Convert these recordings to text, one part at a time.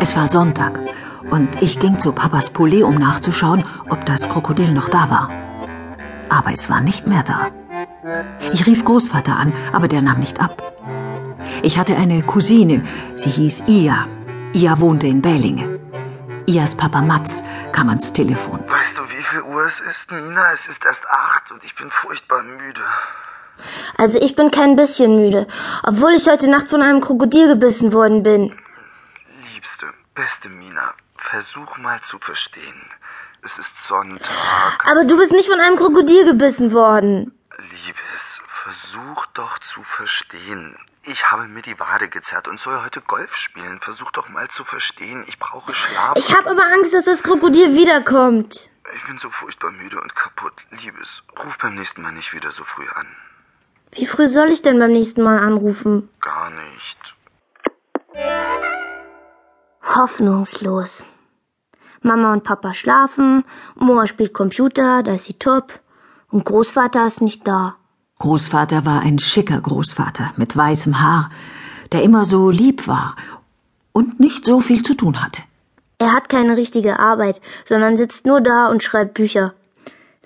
Es war Sonntag und ich ging zu Papas Poulet, um nachzuschauen, ob das Krokodil noch da war. Aber es war nicht mehr da. Ich rief Großvater an, aber der nahm nicht ab. Ich hatte eine Cousine, sie hieß Ia. Ia wohnte in Bälinge. Ias Papa Mats kam ans Telefon. Weißt du, wie viel Uhr es ist, Nina? Es ist erst acht und ich bin furchtbar müde. Also ich bin kein bisschen müde, obwohl ich heute Nacht von einem Krokodil gebissen worden bin. Liebste, beste Mina, versuch mal zu verstehen. Es ist Sonntag. Aber du bist nicht von einem Krokodil gebissen worden. Liebes, versuch doch zu verstehen. Ich habe mir die Wade gezerrt und soll heute Golf spielen. Versuch doch mal zu verstehen. Ich brauche Schlaf. Ich habe aber Angst, dass das Krokodil wiederkommt. Ich bin so furchtbar müde und kaputt. Liebes, ruf beim nächsten Mal nicht wieder so früh an. Wie früh soll ich denn beim nächsten Mal anrufen? Gar nicht. Hoffnungslos. Mama und Papa schlafen, Moa spielt Computer, da ist sie top, und Großvater ist nicht da. Großvater war ein schicker Großvater mit weißem Haar, der immer so lieb war und nicht so viel zu tun hatte. Er hat keine richtige Arbeit, sondern sitzt nur da und schreibt Bücher.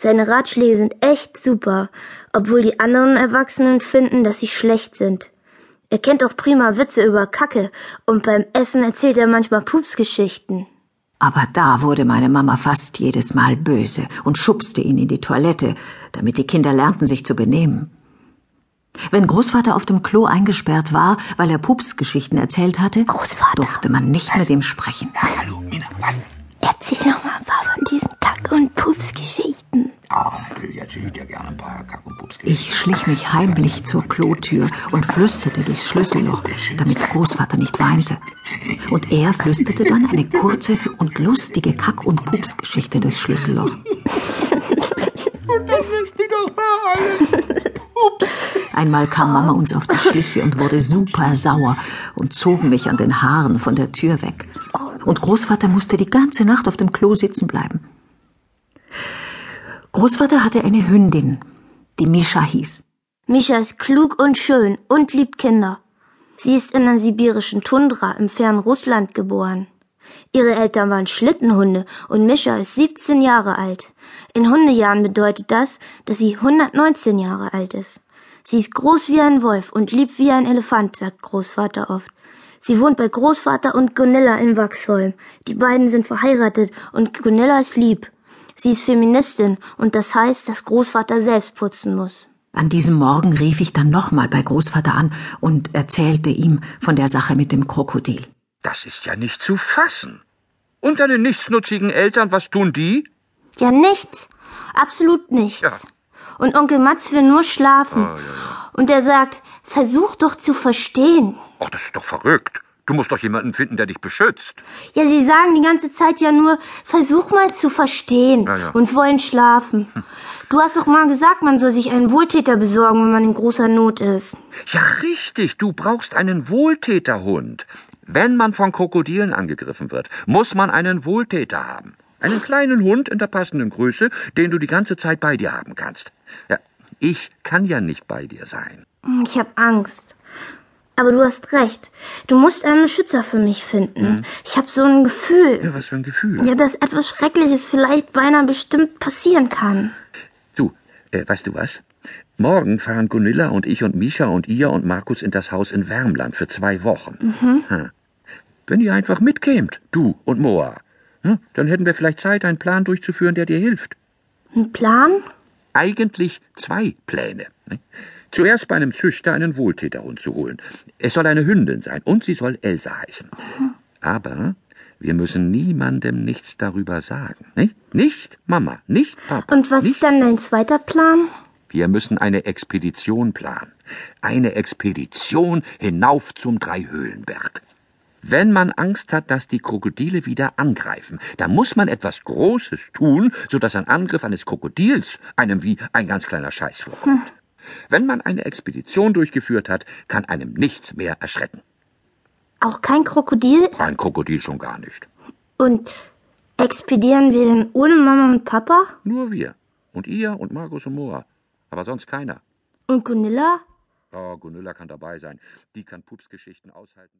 Seine Ratschläge sind echt super, obwohl die anderen Erwachsenen finden, dass sie schlecht sind. Er kennt auch prima Witze über Kacke und beim Essen erzählt er manchmal Pupsgeschichten. Aber da wurde meine Mama fast jedes Mal böse und schubste ihn in die Toilette, damit die Kinder lernten, sich zu benehmen. Wenn Großvater auf dem Klo eingesperrt war, weil er Pupsgeschichten erzählt hatte, Großvater. durfte man nicht mit ihm sprechen. Ja, hallo, Mina, was? Erzähl noch mal ein paar von diesen Kack- und Pupsgeschichten. Ich schlich mich heimlich zur Klotür und flüsterte durchs Schlüsselloch, damit Großvater nicht weinte. Und er flüsterte dann eine kurze und lustige Kack- und Pupsgeschichte durchs Schlüsselloch. Einmal kam Mama uns auf die Schliche und wurde super sauer und zog mich an den Haaren von der Tür weg. Und Großvater musste die ganze Nacht auf dem Klo sitzen bleiben. Großvater hatte eine Hündin, die Mischa hieß. Mischa ist klug und schön und liebt Kinder. Sie ist in der sibirischen Tundra im fernen Russland geboren. Ihre Eltern waren Schlittenhunde und Mischa ist 17 Jahre alt. In Hundejahren bedeutet das, dass sie 119 Jahre alt ist. Sie ist groß wie ein Wolf und lieb wie ein Elefant, sagt Großvater oft. Sie wohnt bei Großvater und Gunilla in Wachsholm. Die beiden sind verheiratet und Gunilla ist lieb. Sie ist Feministin und das heißt, dass Großvater selbst putzen muss. An diesem Morgen rief ich dann nochmal bei Großvater an und erzählte ihm von der Sache mit dem Krokodil. Das ist ja nicht zu fassen. Und deine nichtsnutzigen Eltern, was tun die? Ja, nichts. Absolut nichts. Ja. Und Onkel Mats will nur schlafen. Oh, ja, ja. Und er sagt, versuch doch zu verstehen. Ach, das ist doch verrückt. Du musst doch jemanden finden, der dich beschützt. Ja, sie sagen die ganze Zeit ja nur, versuch mal zu verstehen Ja, ja. und wollen schlafen. Du hast doch mal gesagt, man soll sich einen Wohltäter besorgen, wenn man in großer Not ist. Ja, richtig. Du brauchst einen Wohltäterhund. Wenn man von Krokodilen angegriffen wird, muss man einen Wohltäter haben. Einen kleinen Hund in der passenden Größe, den du die ganze Zeit bei dir haben kannst. Ja, ich kann ja nicht bei dir sein. Ich hab Angst. Aber du hast recht. Du musst einen Beschützer für mich finden. Ich hab so ein Gefühl. Ja, was für ein Gefühl. Ja, dass etwas Schreckliches vielleicht beinahe bestimmt passieren kann. Du, äh, weißt du was? Morgen fahren Gunilla und ich und Misha und ihr und Markus in das Haus in Wärmland für zwei Wochen. Hm. Wenn ihr einfach mitkämt, du und Moa, hm, dann hätten wir vielleicht Zeit, einen Plan durchzuführen, der dir hilft. Ein Plan? Eigentlich zwei Pläne. ne? Zuerst bei einem Züchter einen Wohltäterhund zu holen. Es soll eine Hündin sein und sie soll Elsa heißen. Aber wir müssen niemandem nichts darüber sagen. Nicht, nicht Mama, nicht Papa. Und was ist dann dein zweiter Plan? wir müssen eine Expedition planen. Eine Expedition hinauf zum Dreihöhlenberg. Wenn man Angst hat, dass die Krokodile wieder angreifen, dann muss man etwas Großes tun, sodass ein Angriff eines Krokodils einem wie ein ganz kleiner Scheiß vorkommt. Wenn man eine Expedition durchgeführt hat, kann einem nichts mehr erschrecken. Auch kein Krokodil? Ein Krokodil schon gar nicht. Und expedieren wir denn ohne Mama und Papa? Nur wir. Und ihr und Markus und Moa. Aber sonst keiner. Und Gunilla? Oh, Gunilla kann dabei sein. Die kann Pupsgeschichten aushalten.